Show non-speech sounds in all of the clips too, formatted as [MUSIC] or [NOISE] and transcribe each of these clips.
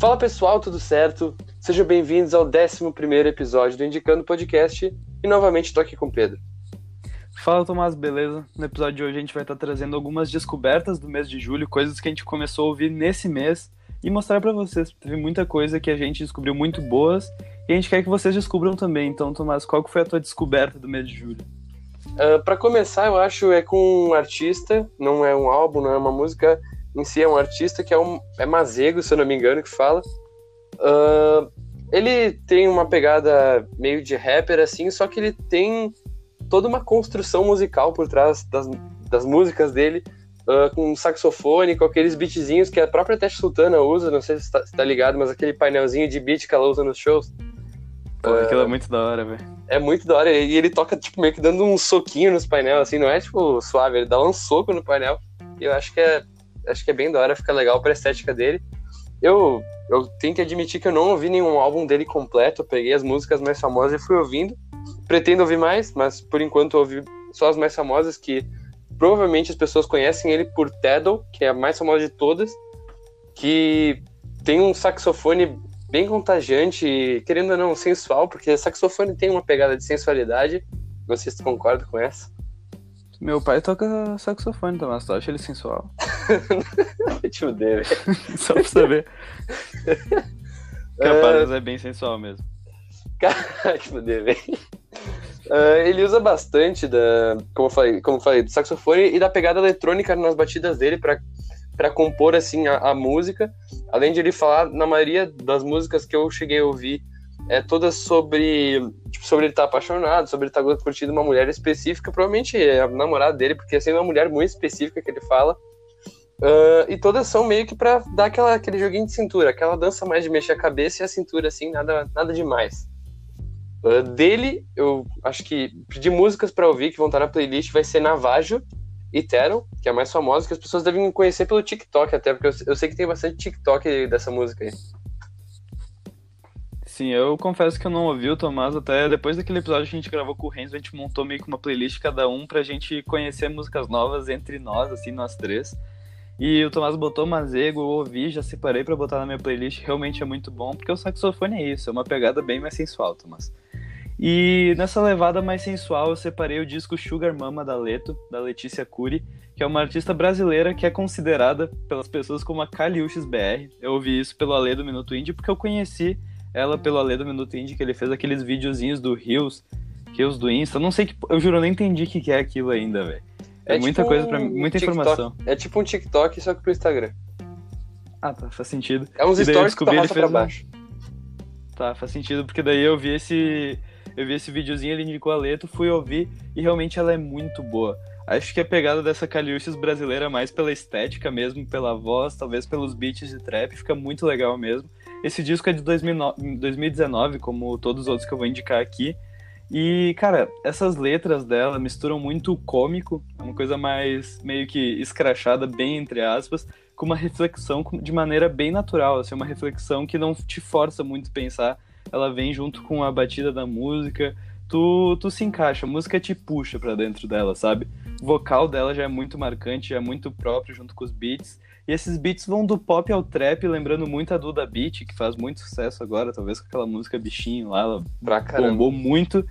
Fala pessoal, tudo certo? Sejam bem-vindos ao 11 episódio do Indicando Podcast e novamente tô aqui com o Pedro. Fala Tomás, beleza? No episódio de hoje a gente vai estar trazendo algumas descobertas do mês de julho, coisas que a gente começou a ouvir nesse mês e mostrar para vocês. Teve muita coisa que a gente descobriu muito boas e a gente quer que vocês descubram também. Então, Tomás, qual foi a tua descoberta do mês de julho? Uh, ah, para começar, eu acho é com um artista, não é um álbum, não é uma música em si, é um artista que é um é Mazego, se eu não me engano, que fala. Uh, ele tem uma pegada meio de rapper assim, só que ele tem toda uma construção musical por trás das, das músicas dele, uh, com saxofone, com aqueles beatzinhos que a própria Teste Sultana usa, não sei se está tá ligado, mas aquele painelzinho de beat que ela usa nos shows. Pô, aquilo é muito da hora, velho. É muito da hora. E ele toca, tipo, meio que dando um soquinho nos painéis, assim, não é, tipo, suave, ele dá um soco no painel. E eu acho que é, acho que é bem da hora, fica legal pra estética dele. Eu, eu tenho que admitir que eu não ouvi nenhum álbum dele completo, eu peguei as músicas mais famosas e fui ouvindo. Pretendo ouvir mais, mas por enquanto ouvi só as mais famosas, que provavelmente as pessoas conhecem ele por Teddle, que é a mais famosa de todas, que tem um saxofone bem contagiante, querendo ou não, sensual, porque saxofone tem uma pegada de sensualidade. Não sei se tu concorda com essa. Meu pai toca saxofone, Tomás. Tu acha ele sensual? [LAUGHS] [LAUGHS] Te odeio, velho. [LAUGHS] Só pra saber. Capaz, uh... é bem sensual mesmo. Cara, [LAUGHS] te odeio, velho. Uh, ele usa bastante da, como eu falei, como eu falei, do saxofone e da pegada eletrônica nas batidas dele para para compor assim a, a, música, além de ele falar na maioria das músicas que eu cheguei a ouvir, é todas sobre tipo, sobre ele estar tá apaixonado, sobre ele estar tá curtindo uma mulher específica, provavelmente é a namorada dele, porque assim, é uma mulher muito específica que ele fala. Uh, e todas são meio que para dar aquela, aquele joguinho de cintura, aquela dança mais de mexer a cabeça e a cintura, assim, nada, nada demais. Uh, dele, eu acho que de músicas para ouvir que vão estar na playlist vai ser Navajo, Eternal, que é a mais famosa, que as pessoas devem conhecer pelo TikTok até, porque eu, eu sei que tem bastante TikTok dessa música aí. Sim, eu confesso que eu não ouvi o Tomás até depois daquele episódio que a gente gravou com o Renzo, a gente montou meio que uma playlist cada um pra gente conhecer músicas novas entre nós, assim, nós três. E o Tomás botou Mazego, eu ouvi, já separei para botar na minha playlist, realmente é muito bom, porque o saxofone é isso, é uma pegada bem mais sensual, Tomás. E nessa levada mais sensual, eu separei o disco Sugar Mama da Leto, da Letícia Cury, que é uma artista brasileira que é considerada pelas pessoas como a Caliuches BR. Eu ouvi isso pelo Ale do Minuto Indie, porque eu conheci ela pelo Ale do Minuto Indie, que ele fez aqueles videozinhos do Rios, Rios do Insta. Eu não sei que. Eu juro, eu nem entendi o que é aquilo ainda, velho. É, é tipo muita coisa para um muita TikTok. informação. É tipo um TikTok, só que pro Instagram. Ah, tá, faz sentido. É uns stories que tu pra baixo. Tá, faz sentido, porque daí eu vi esse eu vi esse videozinho, ele indicou a letra, fui ouvir e realmente ela é muito boa. Acho que a pegada dessa Caliuches brasileira é mais pela estética mesmo, pela voz, talvez pelos beats de trap, fica muito legal mesmo. Esse disco é de 2019, como todos os outros que eu vou indicar aqui. E, cara, essas letras dela misturam muito o cômico, é uma coisa mais meio que escrachada, bem entre aspas, com uma reflexão de maneira bem natural, assim, uma reflexão que não te força muito a pensar ela vem junto com a batida da música, tu, tu se encaixa, a música te puxa para dentro dela, sabe? O vocal dela já é muito marcante, já é muito próprio junto com os beats. E esses beats vão do pop ao trap, lembrando muito a Duda Beat, que faz muito sucesso agora, talvez com aquela música Bichinho lá, ela pra bombou muito.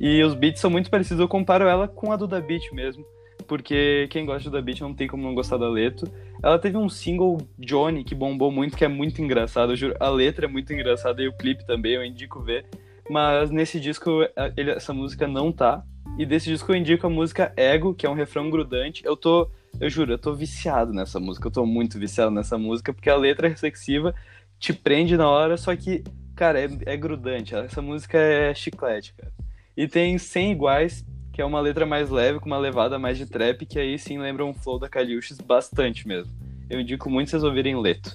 E os beats são muito parecidos, eu comparo ela com a Duda Beat mesmo porque quem gosta da Beat não tem como não gostar da letra. Ela teve um single Johnny que bombou muito, que é muito engraçado. Eu juro, a letra é muito engraçada e o clipe também, eu indico ver. Mas nesse disco ele, essa música não tá. E desse disco eu indico a música Ego, que é um refrão grudante. Eu tô, eu juro, eu tô viciado nessa música. Eu tô muito viciado nessa música, porque a letra é reflexiva, te prende na hora, só que, cara, é, é grudante. Essa música é chiclete, cara. E tem 100 iguais, que é uma letra mais leve, com uma levada mais de trap, que aí sim lembra um flow da Kaliushis bastante mesmo. Eu indico muito vocês ouvirem Leto.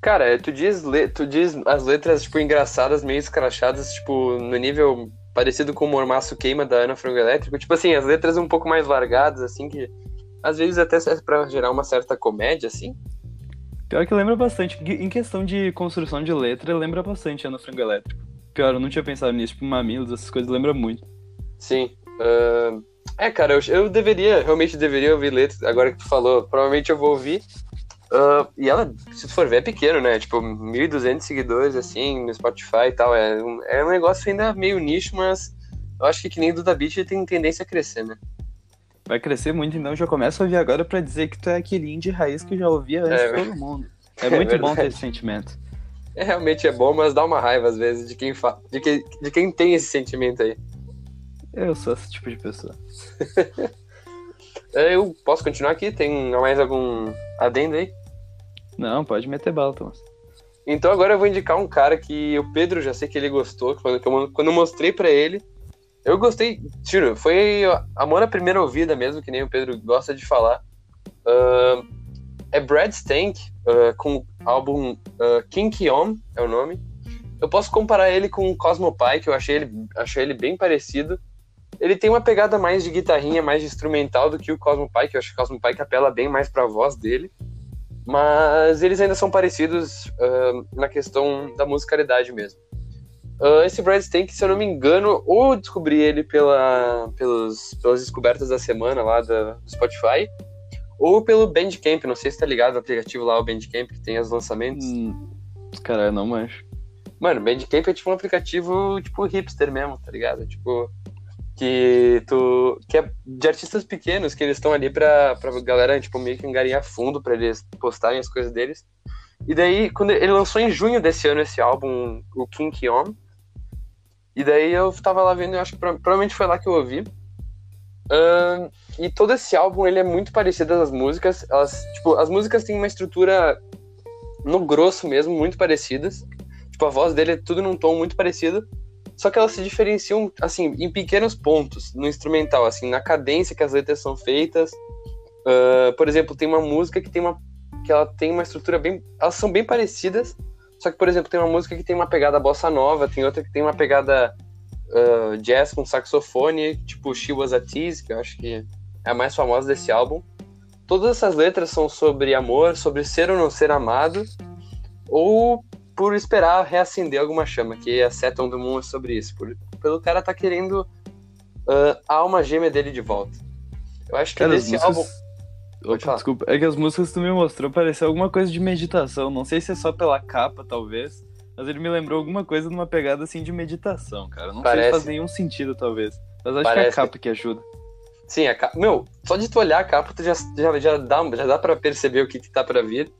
Cara, tu diz, tu diz as letras, tipo, engraçadas, meio escrachadas, tipo, no nível parecido com o Mormaço Queima da Ana Frango Elétrico. Tipo assim, as letras um pouco mais largadas, assim, que às vezes até serve pra gerar uma certa comédia, assim. Pior que lembra bastante. Em questão de construção de letra, lembra bastante Ana Frango Elétrico. Eu não tinha pensado nisso. Tipo, Mamilos, essas coisas lembra muito. Sim. Uh, é, cara, eu, eu deveria, realmente deveria ouvir letras, agora que tu falou, provavelmente eu vou ouvir. Uh, e ela, se tu for ver, é pequeno, né? Tipo, 1.200 seguidores, assim, no Spotify e tal. É um, é um negócio ainda meio nicho, mas eu acho que que nem Duda Beat tem tendência a crescer, né? Vai crescer muito, então já começa a ouvir agora pra dizer que tu é aquele indie raiz que já ouvia antes é, de todo mundo. É, [LAUGHS] é muito é bom ter esse sentimento. É, realmente é bom, mas dá uma raiva às vezes de quem, fa... de quem, de quem tem esse sentimento aí. Eu sou esse tipo de pessoa. [LAUGHS] É, eu posso continuar aqui? Tem mais algum adendo aí? Não, pode meter bala, Thomas. Então agora eu vou indicar um cara que o Pedro já sei que ele gostou, quando, quando eu mostrei para ele, eu gostei, tiro, foi amor à primeira ouvida mesmo, que nem o Pedro gosta de falar. Uh, é Brad Stank, uh, com álbum uh, King Kion, é o nome. Eu posso comparar ele com o Cosmo Pie, que eu achei ele, achei ele bem parecido. Ele tem uma pegada mais de guitarrinha, mais de instrumental do que o Cosmo Pai, que eu acho que o Cosmo Pai apela bem mais pra voz dele. Mas eles ainda são parecidos uh, na questão da musicalidade mesmo. Uh, esse Brad Stank, se eu não me engano, ou descobri ele pela, pelos, pelas descobertas da semana lá do Spotify, ou pelo Bandcamp, não sei se tá ligado o aplicativo lá, o Bandcamp, que tem os lançamentos. Hum, cara, eu não manjo. Mano, Bandcamp é tipo um aplicativo, tipo, hipster mesmo, tá ligado? Tipo, que tu que é de artistas pequenos que eles estão ali pra, pra galera tipo meio que engarinhar fundo para eles postarem as coisas deles e daí quando ele lançou em junho desse ano esse álbum o King On e daí eu tava lá vendo eu acho que provavelmente foi lá que eu ouvi uh, e todo esse álbum ele é muito parecido às músicas elas tipo as músicas têm uma estrutura no grosso mesmo muito parecidas tipo a voz dele é tudo num tom muito parecido só que elas se diferenciam, assim, em pequenos pontos no instrumental, assim, na cadência que as letras são feitas. Uh, por exemplo, tem uma música que tem uma que ela tem uma estrutura bem, elas são bem parecidas. Só que, por exemplo, tem uma música que tem uma pegada bossa nova, tem outra que tem uma pegada uh, jazz com saxofone, tipo She Was a Tease, que eu acho que é a mais famosa desse álbum. Todas essas letras são sobre amor, sobre ser ou não ser amado, ou por esperar reacender alguma chama, que a Seton do Moon é sobre isso, por, pelo cara tá querendo uh, a alma gêmea dele de volta. Eu acho que cara, nesse músicas... álbum. Opa, desculpa, é que as músicas que tu me mostrou pareceu alguma coisa de meditação. Não sei se é só pela capa, talvez. Mas ele me lembrou alguma coisa numa pegada assim de meditação, cara. Não Parece. sei se faz nenhum sentido, talvez. Mas acho Parece. que é a capa que ajuda. Sim, a capa. Meu, só de tu olhar a capa, tu já, já, já, dá, já dá pra perceber o que, que tá pra vir.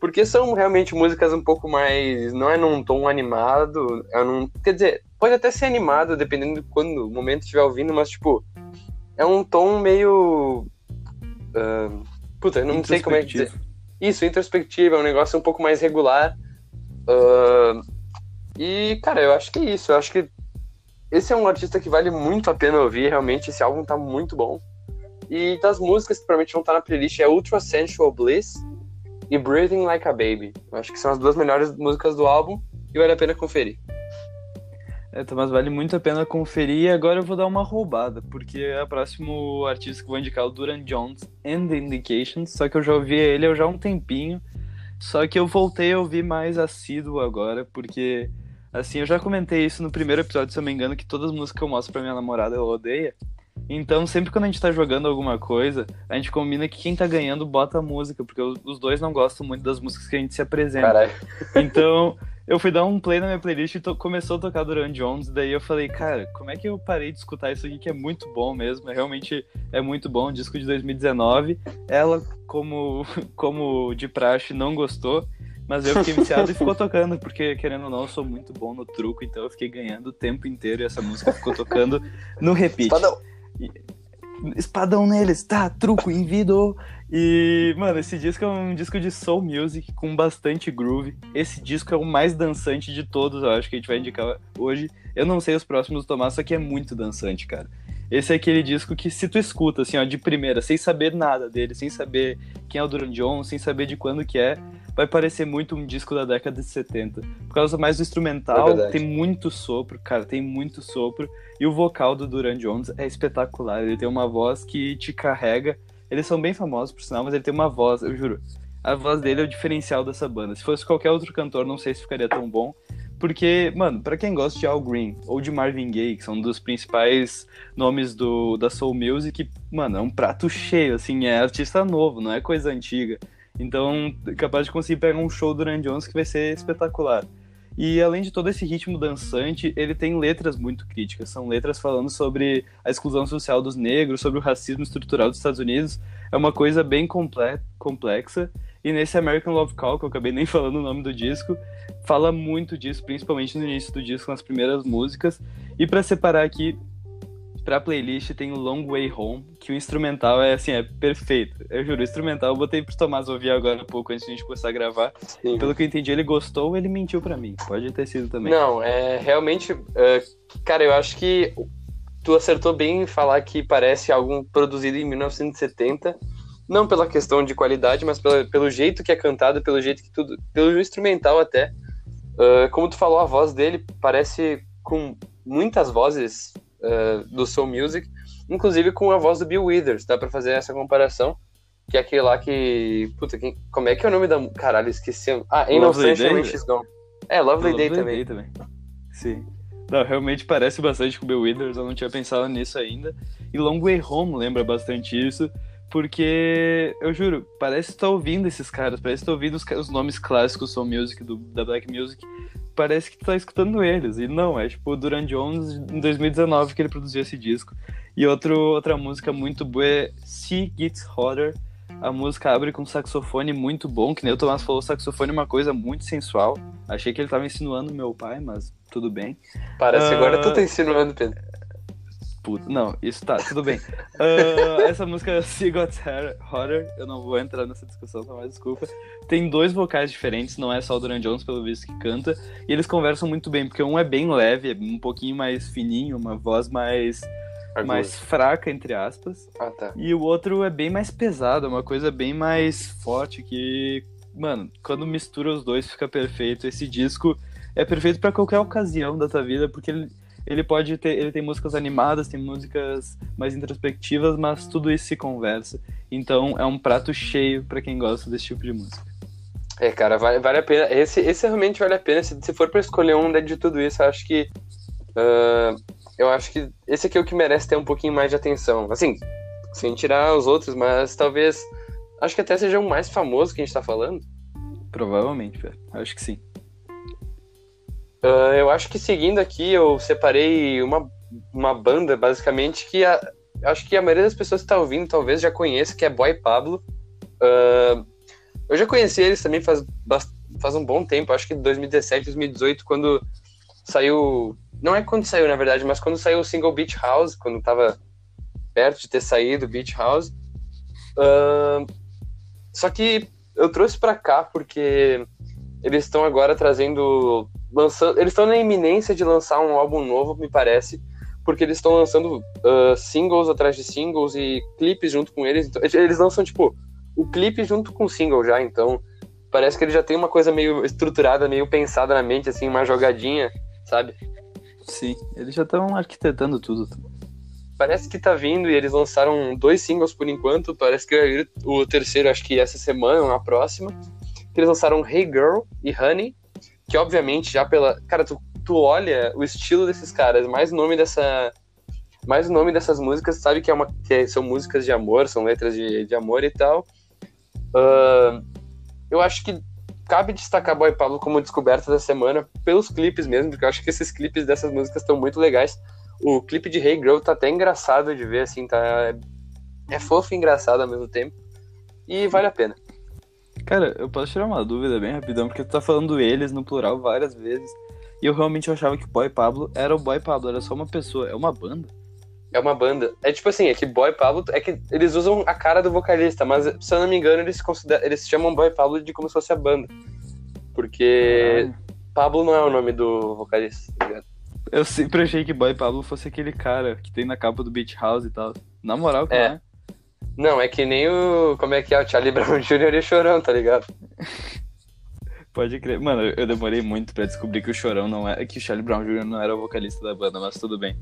Porque são realmente músicas um pouco mais. Não é num tom animado. É num, quer dizer, pode até ser animado, dependendo de quando o momento estiver ouvindo, mas, tipo, é um tom meio. Uh, puta, não sei como é que dizer. Isso, introspectivo, é um negócio um pouco mais regular. Uh, e, cara, eu acho que é isso. Eu acho que esse é um artista que vale muito a pena ouvir, realmente. Esse álbum tá muito bom. E das músicas que provavelmente vão estar na playlist é Ultra Sensual Bliss, e Breathing Like a Baby. Eu acho que são as duas melhores músicas do álbum e vale a pena conferir. É, mas vale muito a pena conferir e agora eu vou dar uma roubada, porque é o próximo artista que vou indicar é o Duran Jones and the Indications, só que eu já ouvi ele já há um tempinho, só que eu voltei a ouvir mais assíduo agora, porque, assim, eu já comentei isso no primeiro episódio, se eu não me engano, que todas as músicas que eu mostro pra minha namorada ela odeia, então, sempre quando a gente tá jogando alguma coisa, a gente combina que quem tá ganhando bota a música, porque os dois não gostam muito das músicas que a gente se apresenta. Caralho. Então, eu fui dar um play na minha playlist e começou a tocar Duran Jones, daí eu falei, cara, como é que eu parei de escutar isso aqui que é muito bom mesmo, realmente é muito bom, disco de 2019. Ela, como, [LAUGHS] como de praxe, não gostou, mas eu fiquei viciado e ficou [LAUGHS] tocando, porque querendo ou não, eu sou muito bom no truco, então eu fiquei ganhando o tempo inteiro e essa música ficou tocando no repeat. Espadão. Espadão neles, tá, truco, invido. E, mano, esse disco é um disco de soul music com bastante groove. Esse disco é o mais dançante de todos, eu acho que a gente vai indicar hoje. Eu não sei os próximos do Tomás, só que é muito dançante, cara. Esse é aquele disco que se tu escuta, assim, ó, de primeira, sem saber nada dele, sem saber quem é o Duran Jones, sem saber de quando que é, vai parecer muito um disco da década de 70. Por causa mais do instrumental, é tem muito sopro, cara, tem muito sopro. E o vocal do Duran Jones é espetacular. Ele tem uma voz que te carrega. Eles são bem famosos, por sinal, mas ele tem uma voz, eu juro. A voz dele é o diferencial dessa banda. Se fosse qualquer outro cantor, não sei se ficaria tão bom. Porque, mano, para quem gosta de Al Green ou de Marvin Gaye, que são dos principais nomes do, da Soul Music, mano, é um prato cheio, assim, é artista novo, não é coisa antiga. Então, capaz de conseguir pegar um show do Duran Jones que vai ser espetacular. E além de todo esse ritmo dançante, ele tem letras muito críticas. São letras falando sobre a exclusão social dos negros, sobre o racismo estrutural dos Estados Unidos. É uma coisa bem comple complexa. E nesse American Love Call, que eu acabei nem [LAUGHS] falando o nome do disco, fala muito disso, principalmente no início do disco, nas primeiras músicas. E para separar aqui, pra playlist tem o Long Way Home, que o instrumental é assim, é perfeito. Eu juro, o instrumental eu botei pro Tomás ouvir agora um pouco antes de a gente começar a gravar. Sim. Pelo que eu entendi, ele gostou ou ele mentiu para mim. Pode ter sido também. Não, é realmente. Uh, cara, eu acho que tu acertou bem em falar que parece algo produzido em 1970. Não pela questão de qualidade, mas pelo, pelo jeito que é cantado, pelo jeito que tudo. pelo instrumental até. Uh, como tu falou, a voz dele parece com muitas vozes uh, do Soul Music, inclusive com a voz do Bill Withers, dá pra fazer essa comparação, que é aquele lá que... Puta, quem, como é que é o nome da... Caralho, esqueci. Ah, Ain't No Sunshine When She's Gone. É, Lovely, Lovely Day, Day também. também. Sim. Não, realmente parece bastante com o Bill Withers, eu não tinha pensado nisso ainda. E Long Way Home lembra bastante isso, porque, eu juro, parece que tá ouvindo esses caras, parece que tá ouvindo os, os nomes clássicos Soul Music, do, da Black Music, parece que tu tá escutando eles. E não, é tipo o Duran Jones em 2019 que ele produziu esse disco. E outro, outra música muito boa é Sea Gets Hotter. A música abre com um saxofone muito bom, que nem o Tomás falou, o saxofone é uma coisa muito sensual. Achei que ele tava insinuando meu pai, mas tudo bem. Parece uh... agora tu tá insinuando, Pedro puta. Não, isso tá, tudo bem. Uh, essa música [LAUGHS] Sea Got Hotter, eu não vou entrar nessa discussão, tá mais desculpa. Tem dois vocais diferentes, não é só o Duran Jones, pelo visto, que canta. E eles conversam muito bem, porque um é bem leve, é um pouquinho mais fininho, uma voz mais. mais fraca, entre aspas. Ah, tá. E o outro é bem mais pesado, é uma coisa bem mais forte que. Mano, quando mistura os dois fica perfeito. Esse disco é perfeito para qualquer ocasião da tua vida, porque ele ele pode ter, ele tem músicas animadas, tem músicas mais introspectivas, mas tudo isso se conversa. Então é um prato cheio para quem gosta desse tipo de música. É, cara, vale, vale a pena. Esse, esse realmente vale a pena. Se, se for para escolher um de tudo isso, eu acho que. Uh, eu acho que esse aqui é o que merece ter um pouquinho mais de atenção. Assim, sem tirar os outros, mas talvez. Acho que até seja o mais famoso que a gente tá falando. Provavelmente, velho. Acho que sim. Uh, eu acho que seguindo aqui, eu separei uma, uma banda, basicamente, que a, acho que a maioria das pessoas que está ouvindo talvez já conheça, que é Boy Pablo. Uh, eu já conheci eles também faz, faz um bom tempo, acho que 2017, 2018, quando saiu. Não é quando saiu, na verdade, mas quando saiu o single Beach House, quando estava perto de ter saído Beach House. Uh, só que eu trouxe para cá porque eles estão agora trazendo lançando, eles estão na iminência de lançar um álbum novo, me parece, porque eles estão lançando uh, singles atrás de singles e clipes junto com eles. Então, eles lançam, tipo, o clipe junto com o single já, então parece que ele já tem uma coisa meio estruturada, meio pensada na mente, assim, uma jogadinha, sabe? Sim, eles já estão arquitetando tudo. Parece que tá vindo e eles lançaram dois singles por enquanto. Parece que o terceiro, acho que essa semana ou na próxima. Eles lançaram Hey Girl e Honey que obviamente já pela. Cara, tu, tu olha o estilo desses caras, mais o nome dessa. Mais o nome dessas músicas, sabe que, é uma, que são músicas de amor, são letras de, de amor e tal. Uh, eu acho que cabe destacar Boy Pablo como descoberta da semana pelos clipes mesmo, porque eu acho que esses clipes dessas músicas estão muito legais. O clipe de Hey Girl tá até engraçado de ver, assim, tá. É fofo e engraçado ao mesmo tempo. E vale a pena. Cara, eu posso tirar uma dúvida bem rapidão, porque tu tá falando eles no plural várias vezes. E eu realmente achava que o Boy Pablo era o Boy Pablo, era só uma pessoa, é uma banda. É uma banda. É tipo assim, é que Boy Pablo. É que eles usam a cara do vocalista, mas se eu não me engano, eles, consideram, eles chamam Boy Pablo de como se fosse a banda. Porque Pablo não é o nome do vocalista, tá ligado? Eu sempre achei que Boy Pablo fosse aquele cara que tem na capa do Beach House e tal. Na moral, que é. Não é. Que nem o. Como é que é? O Charlie [LAUGHS] Brown Jr. e Chorão, tá ligado? Pode crer. Mano, eu demorei muito pra descobrir que o Chorão não é. Que o Charlie Brown Jr. não era o vocalista da banda, mas tudo bem.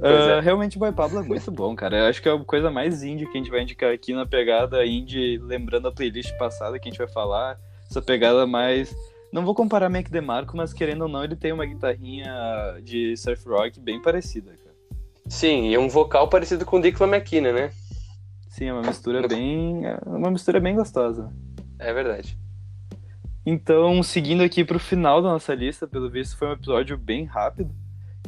Uh, é. Realmente o Boy Pablo é muito bom, cara. Eu acho que é a coisa mais indie que a gente vai indicar aqui na pegada indie, lembrando a playlist passada que a gente vai falar. Essa pegada mais. Não vou comparar Mac DeMarco, mas querendo ou não, ele tem uma guitarrinha de surf rock bem parecida, cara. Sim, e um vocal parecido com o Dick McKinnon, né? Sim, é uma mistura bem. É uma mistura bem gostosa. É verdade. Então, seguindo aqui pro final da nossa lista, pelo visto foi um episódio bem rápido.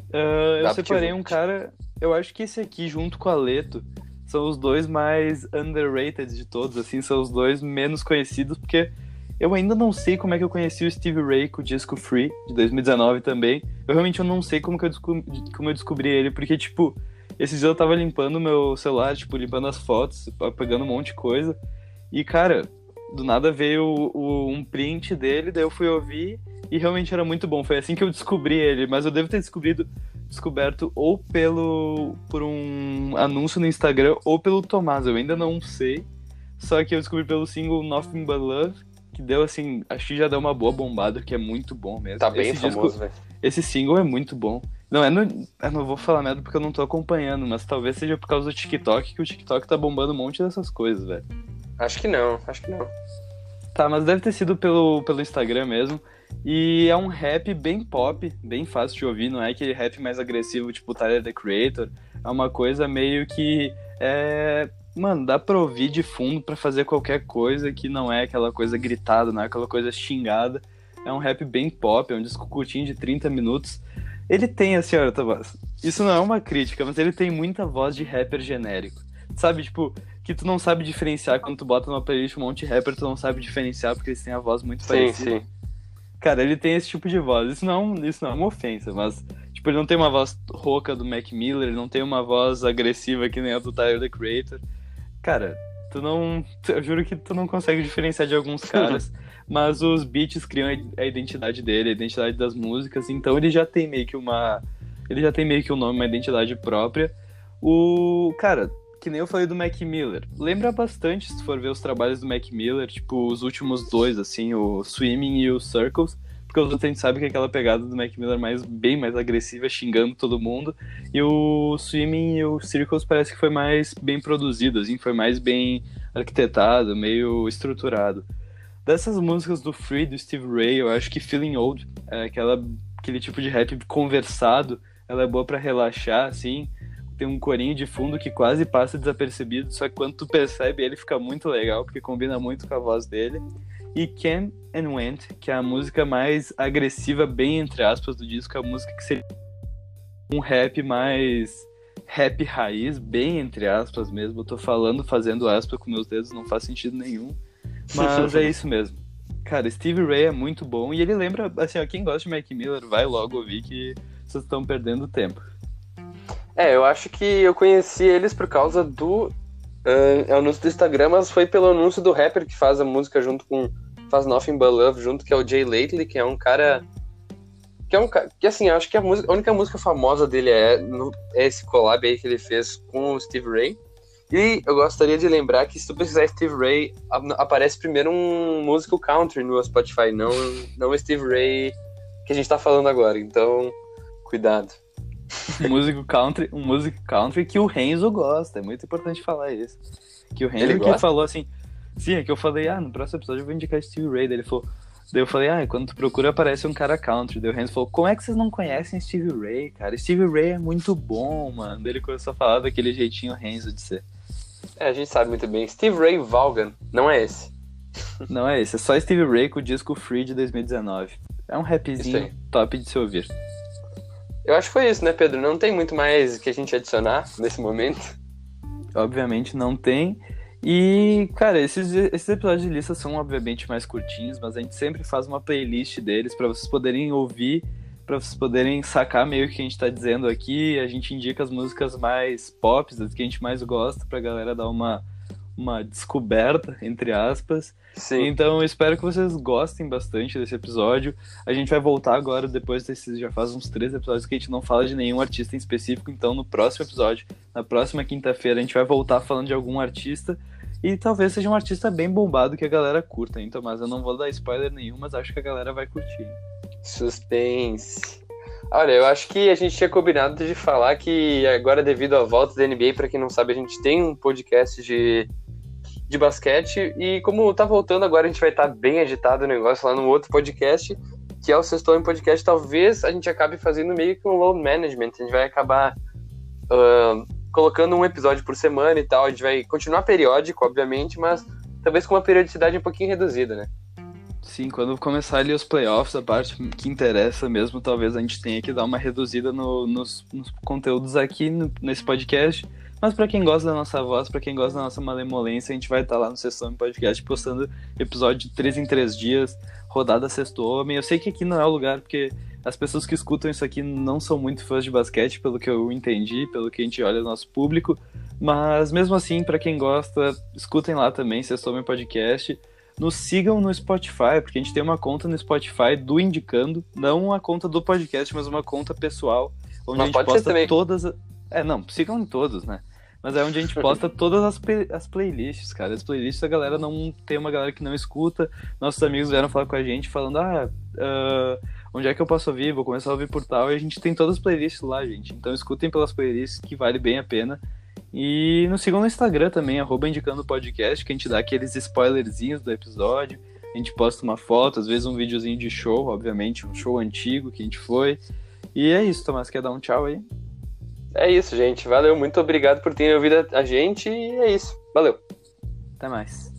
Uh, eu separei um cara. Eu acho que esse aqui, junto com a Leto, são os dois mais underrated de todos, assim, são os dois menos conhecidos, porque eu ainda não sei como é que eu conheci o Steve Ray com o disco Free, de 2019 também. Eu realmente eu não sei como, que eu, descobri, como eu descobri ele, porque, tipo, esses dias eu tava limpando meu celular, tipo, limpando as fotos, pegando um monte de coisa. E, cara, do nada veio o, o, um print dele, daí eu fui ouvir e realmente era muito bom. Foi assim que eu descobri ele, mas eu devo ter descobrido, descoberto ou pelo por um anúncio no Instagram ou pelo Tomás, eu ainda não sei. Só que eu descobri pelo single Nothing But Love, que deu assim, acho que já deu uma boa bombada, que é muito bom mesmo. Tá bem esse famoso, velho. Esse single é muito bom. Não, é no, eu não vou falar nada porque eu não tô acompanhando, mas talvez seja por causa do TikTok, que o TikTok tá bombando um monte dessas coisas, velho. Acho que não, acho que não. Tá, mas deve ter sido pelo, pelo Instagram mesmo. E é um rap bem pop, bem fácil de ouvir, não é aquele rap mais agressivo, tipo Tyler the Creator. É uma coisa meio que. É... Mano, dá pra ouvir de fundo para fazer qualquer coisa que não é aquela coisa gritada, não é aquela coisa xingada. É um rap bem pop, é um disco curtinho de 30 minutos. Ele tem, assim, olha, Tabas, isso não é uma crítica, mas ele tem muita voz de rapper genérico. Sabe, tipo, que tu não sabe diferenciar quando tu bota numa playlist um monte de rapper, tu não sabe diferenciar porque eles têm a voz muito sim, parecida. Sim. Cara, ele tem esse tipo de voz. Isso não, isso não é uma ofensa, mas tipo, ele não tem uma voz rouca do Mac Miller, ele não tem uma voz agressiva que nem a do Tyler the Creator. Cara, tu não, eu juro que tu não consegue diferenciar de alguns [LAUGHS] caras, mas os beats criam a identidade dele, a identidade das músicas, então ele já tem meio que uma ele já tem meio que um nome, uma identidade própria. O cara, que nem eu falei do Mac Miller. Lembra bastante, se for ver os trabalhos do Mac Miller, tipo, os últimos dois, assim, o Swimming e o Circles, porque os outros a gente sabe que é aquela pegada do Mac Miller mais, bem mais agressiva, xingando todo mundo, e o Swimming e o Circles parece que foi mais bem produzido, assim, foi mais bem arquitetado, meio estruturado. Dessas músicas do Free, do Steve Ray, eu acho que Feeling Old, é aquela, aquele tipo de rap conversado, ela é boa para relaxar, assim, tem um corinho de fundo que quase passa desapercebido, só que quando tu percebe ele fica muito legal, porque combina muito com a voz dele. E Came and Went, que é a música mais agressiva, bem entre aspas, do disco, é a música que seria um rap mais rap raiz, bem entre aspas mesmo. Eu tô falando, fazendo aspas com meus dedos, não faz sentido nenhum. Mas é [LAUGHS] isso mesmo. Cara, Steve Ray é muito bom e ele lembra, assim, ó, quem gosta de Mac Miller, vai logo ouvir que vocês estão perdendo tempo. É, eu acho que eu conheci eles por causa do uh, anúncio do Instagram, mas foi pelo anúncio do rapper que faz a música junto com. faz Nothing But Love junto, que é o Jay Lately, que é um cara. Que é um cara. Que assim, acho que a, música, a única música famosa dele é, é esse collab aí que ele fez com o Steve Ray. E eu gostaria de lembrar que se tu precisar Steve Ray, aparece primeiro um músico country no Spotify, não, não o Steve Ray que a gente tá falando agora. Então, cuidado um músico country, um músico country que o Renzo gosta. É muito importante falar isso. Que o Renzo que falou assim, sim, é que eu falei, ah, no próximo episódio eu vou indicar Steve Ray. Daí ele falou, daí eu falei, ah, quando tu procura aparece um cara country. Daí o Renzo falou, como é que vocês não conhecem Steve Ray, cara? Steve Ray é muito bom, mano. Daí ele começou a falar daquele jeitinho Renzo de ser. É, a gente sabe muito bem. Steve Ray Vaughan, não é esse. [LAUGHS] Não é esse, é só Steve Ray com o disco Free de 2019. É um rapzinho top de se ouvir. Eu acho que foi isso, né, Pedro? Não tem muito mais que a gente adicionar nesse momento. Obviamente não tem. E, cara, esses, esses episódios de lista são obviamente mais curtinhos, mas a gente sempre faz uma playlist deles para vocês poderem ouvir, para vocês poderem sacar meio que a gente tá dizendo aqui. A gente indica as músicas mais pop, as que a gente mais gosta, pra galera dar uma uma descoberta, entre aspas. Sim. Então eu espero que vocês gostem bastante desse episódio. A gente vai voltar agora, depois desses. Já faz uns três episódios que a gente não fala de nenhum artista em específico. Então no próximo episódio, na próxima quinta-feira, a gente vai voltar falando de algum artista. E talvez seja um artista bem bombado que a galera curta, então, mas eu não vou dar spoiler nenhum, mas acho que a galera vai curtir. Suspense. Olha, eu acho que a gente tinha combinado de falar que agora, devido à volta da NBA, para quem não sabe, a gente tem um podcast de de basquete. E como tá voltando agora, a gente vai estar tá bem agitado o negócio lá no outro podcast, que é o Sextou em Podcast. Talvez a gente acabe fazendo meio que um load management. A gente vai acabar uh, colocando um episódio por semana e tal. A gente vai continuar periódico, obviamente, mas talvez com uma periodicidade um pouquinho reduzida, né? Sim, quando começar ali os playoffs, a parte que interessa mesmo, talvez a gente tenha que dar uma reduzida no, nos, nos, conteúdos aqui no, nesse podcast. Mas para quem gosta da nossa voz, para quem gosta da nossa malemolência, a gente vai estar tá lá no Sexto Homem Podcast postando episódio de 3 em 3 dias, rodada Sexto Homem. Eu sei que aqui não é o lugar, porque as pessoas que escutam isso aqui não são muito fãs de basquete, pelo que eu entendi, pelo que a gente olha no nosso público. Mas mesmo assim, para quem gosta, escutem lá também, Sexto Homem Podcast nos sigam no Spotify, porque a gente tem uma conta no Spotify do Indicando, não a conta do podcast, mas uma conta pessoal, onde mas a gente posta todas. É, não, sigam em todos, né? Mas é onde a gente posta [LAUGHS] todas as, as playlists, cara. As playlists a galera não. Tem uma galera que não escuta. Nossos amigos vieram falar com a gente falando, ah, uh, onde é que eu posso ouvir? Vou começar a ouvir por tal. E a gente tem todas as playlists lá, gente. Então escutem pelas playlists que vale bem a pena. E nos sigam no Instagram também, arroba indicando podcast, que a gente dá aqueles spoilerzinhos do episódio. A gente posta uma foto, às vezes um videozinho de show, obviamente, um show antigo que a gente foi. E é isso, Tomás, quer dar um tchau aí? É isso, gente. Valeu, muito obrigado por terem ouvido a gente e é isso. Valeu. Até mais.